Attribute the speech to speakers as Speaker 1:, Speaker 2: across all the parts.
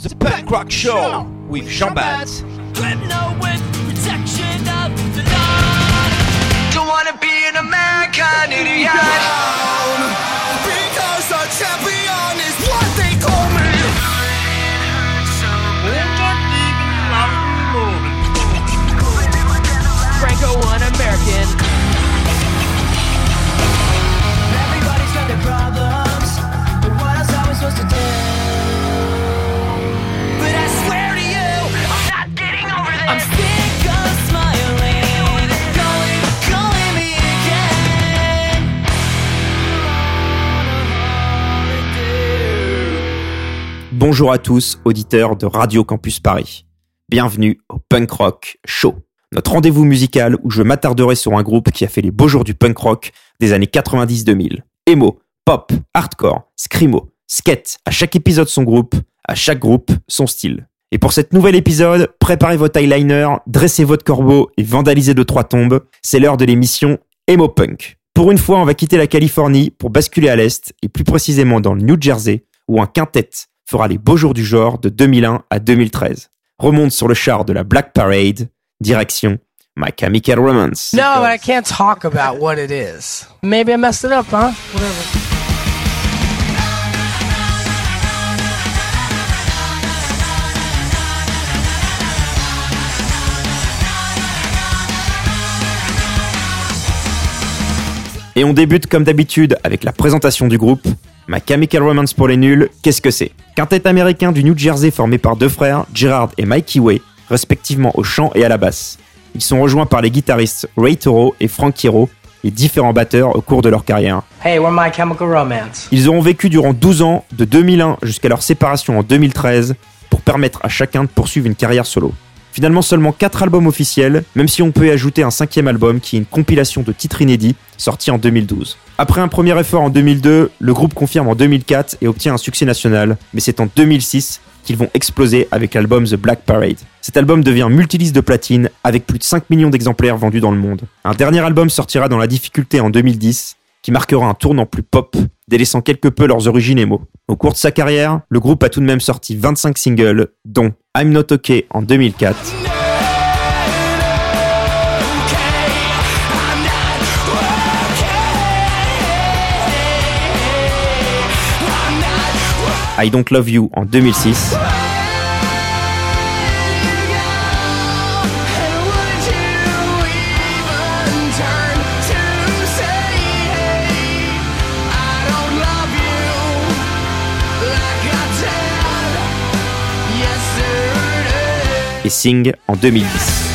Speaker 1: The Punk Rock Show with Jean Bonjour à tous, auditeurs de Radio Campus Paris. Bienvenue au Punk Rock Show. Notre rendez-vous musical où je m'attarderai sur un groupe qui a fait les beaux jours du punk rock des années 90-2000. Emo, pop, hardcore, screamo, skate, à chaque épisode son groupe, à chaque groupe son style. Et pour cet nouvel épisode, préparez votre eyeliner, dressez votre corbeau et vandalisez de trois tombes. C'est l'heure de l'émission Emo Punk. Pour une fois, on va quitter la Californie pour basculer à l'Est, et plus précisément dans le New Jersey, où un quintet fera les beaux jours du genre de 2001 à 2013. Remonte sur le char de la Black Parade, direction My Chemical Romance.
Speaker 2: No, but I can't talk about what it is. Maybe I messed it up, huh? Whatever.
Speaker 1: Et on débute comme d'habitude avec la présentation du groupe. My Chemical Romance pour les nuls, qu'est-ce que c'est? Quintet américain du New Jersey formé par deux frères, Gerard et Mikey Way, respectivement au chant et à la basse. Ils sont rejoints par les guitaristes Ray Toro et Frank Hiro, et différents batteurs au cours de leur carrière.
Speaker 2: Hey, we're My Chemical Romance.
Speaker 1: Ils auront vécu durant 12 ans, de 2001 jusqu'à leur séparation en 2013, pour permettre à chacun de poursuivre une carrière solo. Finalement seulement 4 albums officiels, même si on peut y ajouter un cinquième album qui est une compilation de titres inédits, sorti en 2012. Après un premier effort en 2002, le groupe confirme en 2004 et obtient un succès national, mais c'est en 2006 qu'ils vont exploser avec l'album The Black Parade. Cet album devient multiliste de platine avec plus de 5 millions d'exemplaires vendus dans le monde. Un dernier album sortira dans la difficulté en 2010 qui marquera un tournant plus pop, délaissant quelque peu leurs origines émo. Au cours de sa carrière, le groupe a tout de même sorti 25 singles, dont I'm Not Okay en 2004, I Don't Love You en 2006, et Sing en 2010.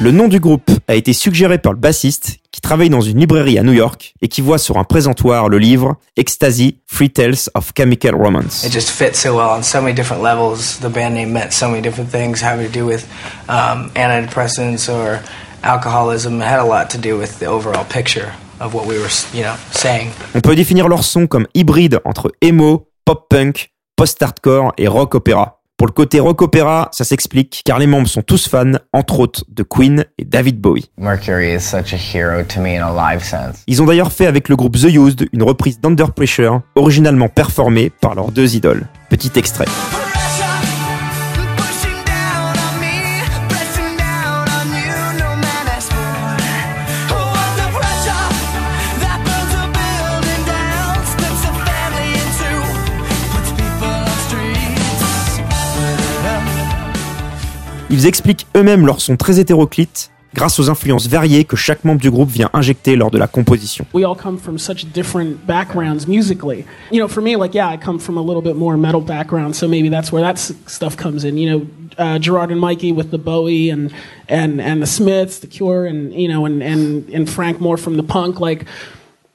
Speaker 1: Le nom du groupe a été suggéré par le bassiste qui travaille dans une librairie à New York et qui voit sur un présentoir le livre Ecstasy, Free Tales of Chemical Romance.
Speaker 2: It just fits so well on so many different levels. The band name meant so many different things having to do with um, antidepressants or alcoholism. It had a lot to do with the overall picture of what we were, you know, saying.
Speaker 1: On peut définir leur son comme hybride entre emo, pop-punk, post-hardcore et rock opéra. Pour le côté rock opéra, ça s'explique car les membres sont tous fans, entre autres, de Queen et David Bowie. Ils ont d'ailleurs fait avec le groupe The Used une reprise d'Under Pressure, originalement performée par leurs deux idoles. Petit extrait. Ils expliquent eux-mêmes leur son très hétéroclite grâce aux influences variées que chaque membre du groupe vient injecter lors de la composition.
Speaker 3: we all come from such different backgrounds musically. You know, for me, like, yeah, I come from a little bit more metal background, so maybe that's where that stuff comes in. You know, uh, Gerard and Mikey with the Bowie and and and the Smiths, the Cure, and you know, and and and Frank more from the punk. Like,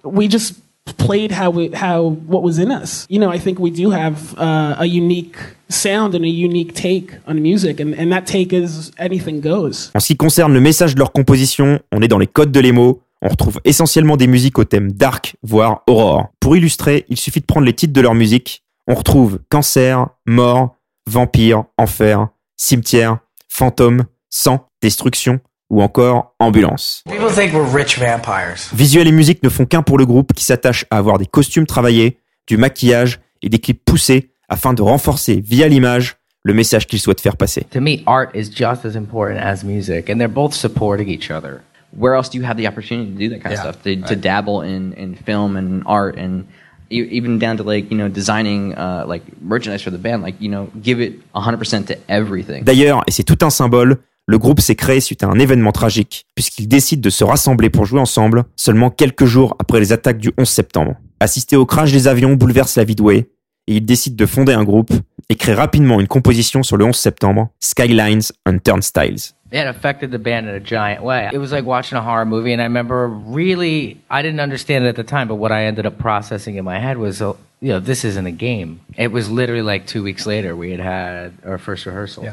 Speaker 3: we just played how we how what was in us. You know, I think we do have uh, a unique sound and a unique take on music, and and that take is anything goes.
Speaker 1: En ce qui concerne le message de leur composition, on est dans les codes de l'émo. On retrouve essentiellement des musiques au thème dark, voire aurore. Pour illustrer, il suffit de prendre les titres de leur musique. On retrouve cancer, mort, vampire, enfer, cimetière, fantôme, sang, destruction ou encore ambulance.
Speaker 2: People think we're rich vampires.
Speaker 1: Visuel et musique ne font qu'un pour le groupe qui s'attache à avoir des costumes travaillés, du maquillage et des clips poussés afin de renforcer via l'image le message qu'ils souhaitent faire passer.
Speaker 4: To me, art is just as important as music, and they're both supporting each other. Where else do you have the opportunity to do that kind
Speaker 2: Yeah,
Speaker 4: of stuff? To, to dabble in, in film and art, and e- even down to like you know designing uh, like merchandise for the band. Like you know, give it 100% to everything.
Speaker 1: D'ailleurs, et c'est tout un symbole, le groupe s'est créé suite à un événement tragique, puisqu'ils décident de se rassembler pour jouer ensemble seulement quelques jours après les attaques du 11 septembre. Assister au crash des avions bouleverse la vie de Way, et ils décident de fonder un groupe et créent rapidement une composition sur le 11 septembre, Skylines and Turnstiles.
Speaker 5: it affected the band in a giant way. It was like watching a horror movie, and I remember really, I didn't understand it at the time, but what I ended up processing in my head was, uh, you know, this isn't a game. It was literally like two weeks later we had had our first rehearsal.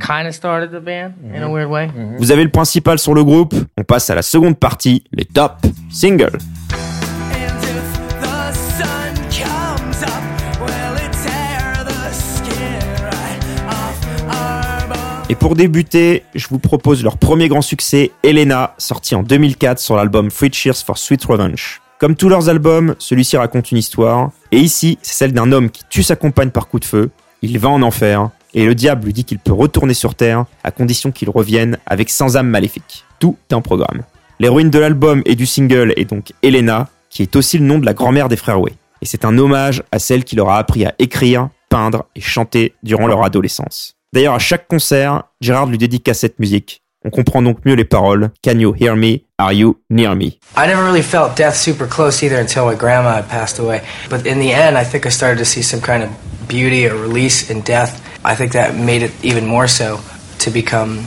Speaker 5: Kind of started the band in a weird way.
Speaker 1: Vous avez le principal sur le groupe, on passe à la seconde partie, les top singles. Et pour débuter, je vous propose leur premier grand succès, Elena, sorti en 2004 sur l'album Three Cheers for Sweet Revenge. Comme tous leurs albums, celui-ci raconte une histoire, et ici, c'est celle d'un homme qui tue sa compagne par coup de feu, il va en enfer, et le diable lui dit qu'il peut retourner sur Terre, à condition qu'il revienne avec sans âme maléfique. Tout est en programme. L'héroïne de l'album et du single est donc Elena, qui est aussi le nom de la grand-mère des frères Way. Et c'est un hommage à celle qui leur a appris à écrire, peindre et chanter durant leur adolescence. D'ailleurs, à chaque concert, Gérard lui dédicace cette musique. On comprend donc mieux les paroles Can you hear me? Are you near me?
Speaker 2: I never really felt death super close either until my grandma passed away. But in the end, I think I started to see some kind of beauty or release in death. I think that made it even more so to become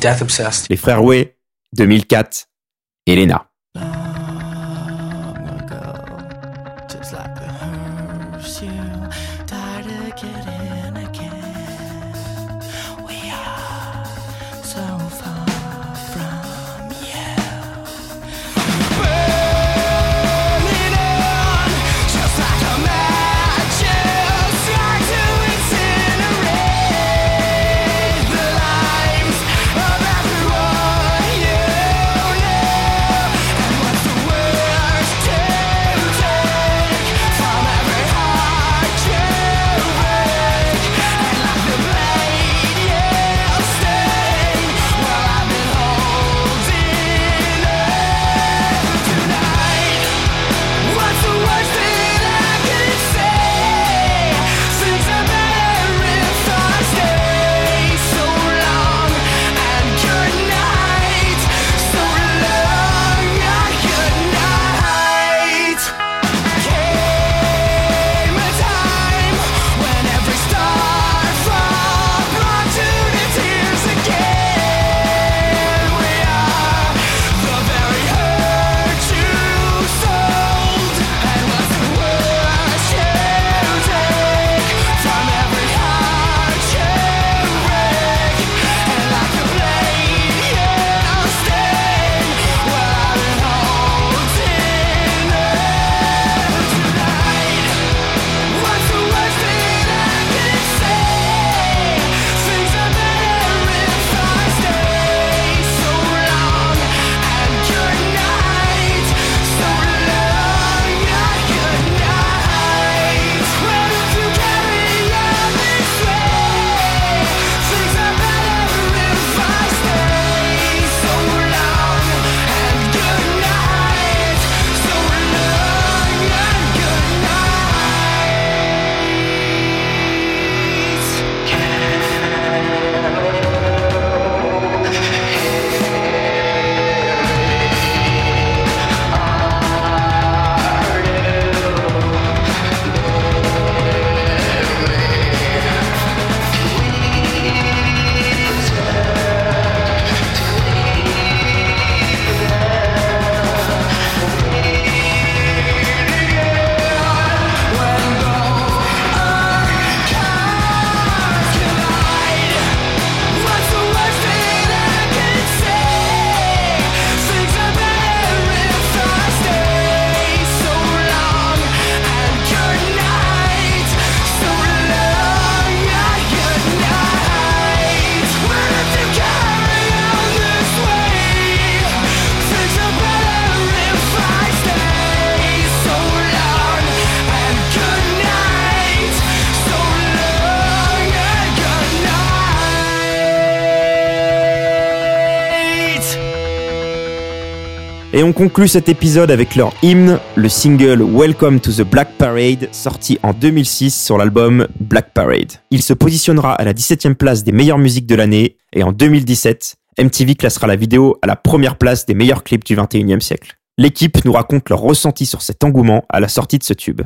Speaker 2: death obsessed.
Speaker 1: Les frères Way, 2004, Elena.
Speaker 6: Oh just like a hearse, you die to get in on
Speaker 1: conclut cet épisode avec leur hymne, le single Welcome to the Black Parade, sorti en 2006 sur l'album Black Parade. Il se positionnera à la 17e place des meilleures musiques de l'année, et en 2017, MTV classera la vidéo à la première place des meilleurs clips du 21e siècle. L'équipe nous raconte leur ressenti sur cet engouement à la sortie de ce tube.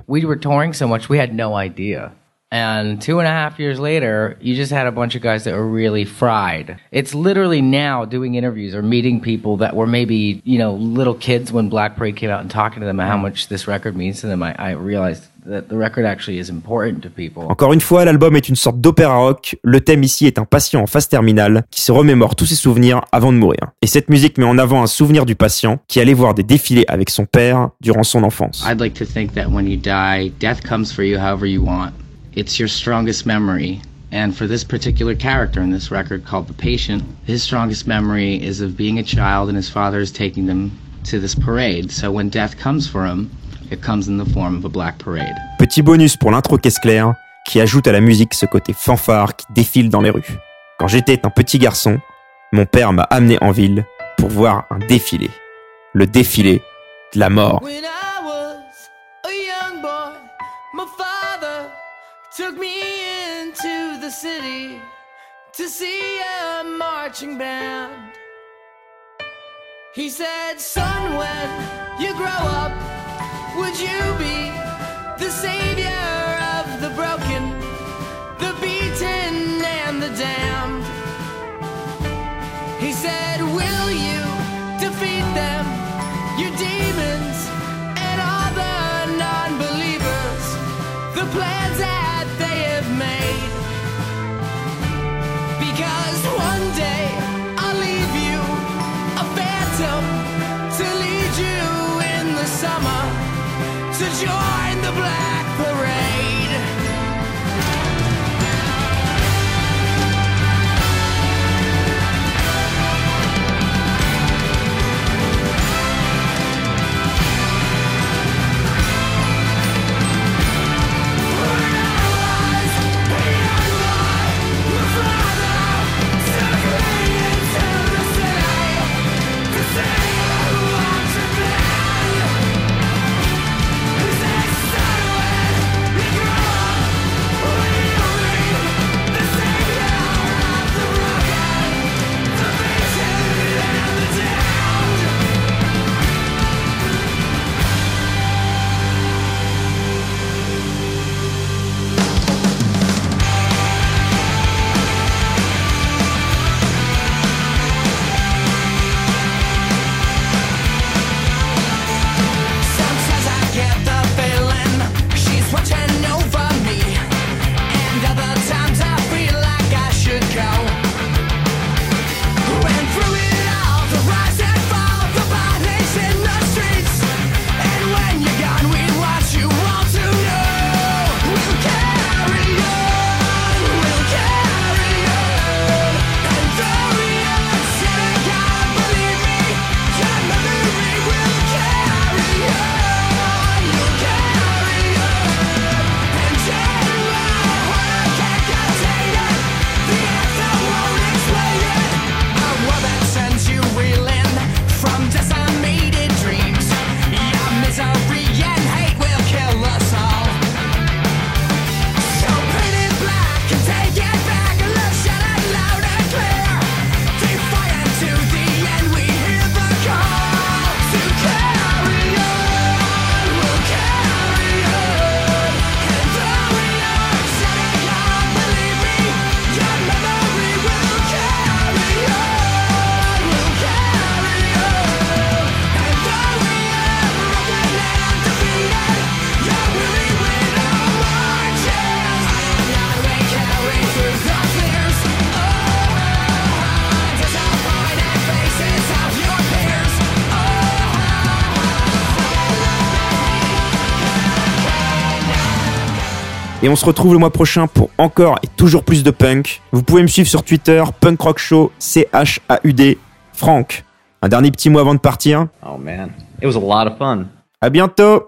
Speaker 5: And two and a half years later you just had a bunch of guys that were really fried it's literally now doing interviews or meeting people that were maybe you know little kids when black parade came out and talking to them about how much this record means to them i, I realized that the record actually is important to people
Speaker 1: Encore une fois, l'album est une sorte d'opéra rock. Le thème ici est un patient en phase terminale qui se remémore tous ses souvenirs avant de mourir. Et cette musique met en avant un souvenir du patient qui allait voir des défilés avec son père durant son enfance.
Speaker 7: I'd like to think that when you die, death comes for you however you want. It's your strongest memory. And for this particular character in this record called The Patient, his strongest memory is of being a child and his father is taking them to this parade. So when death comes for him, it comes in the form of a black parade.
Speaker 1: Petit bonus pour l'intro caisse claire qui ajoute à la musique ce côté fanfare qui défile dans les rues. Quand j'étais un petit garçon, mon père m'a amené en ville pour voir un défilé. Le défilé de la mort.
Speaker 6: See a marching band. He said, Son, when you grow up, would you be the savior of the broken, the beaten, and the damned? He said, Will you defeat them, your demons, summer to join the black parade.
Speaker 1: Et on se retrouve le mois prochain pour encore et toujours plus de punk. Vous pouvez me suivre sur Twitter, Punk Rock Show, C-H-A-U-D. Franck, un dernier petit mot avant de partir.
Speaker 4: Oh man, it was a lot of fun.
Speaker 1: À bientôt!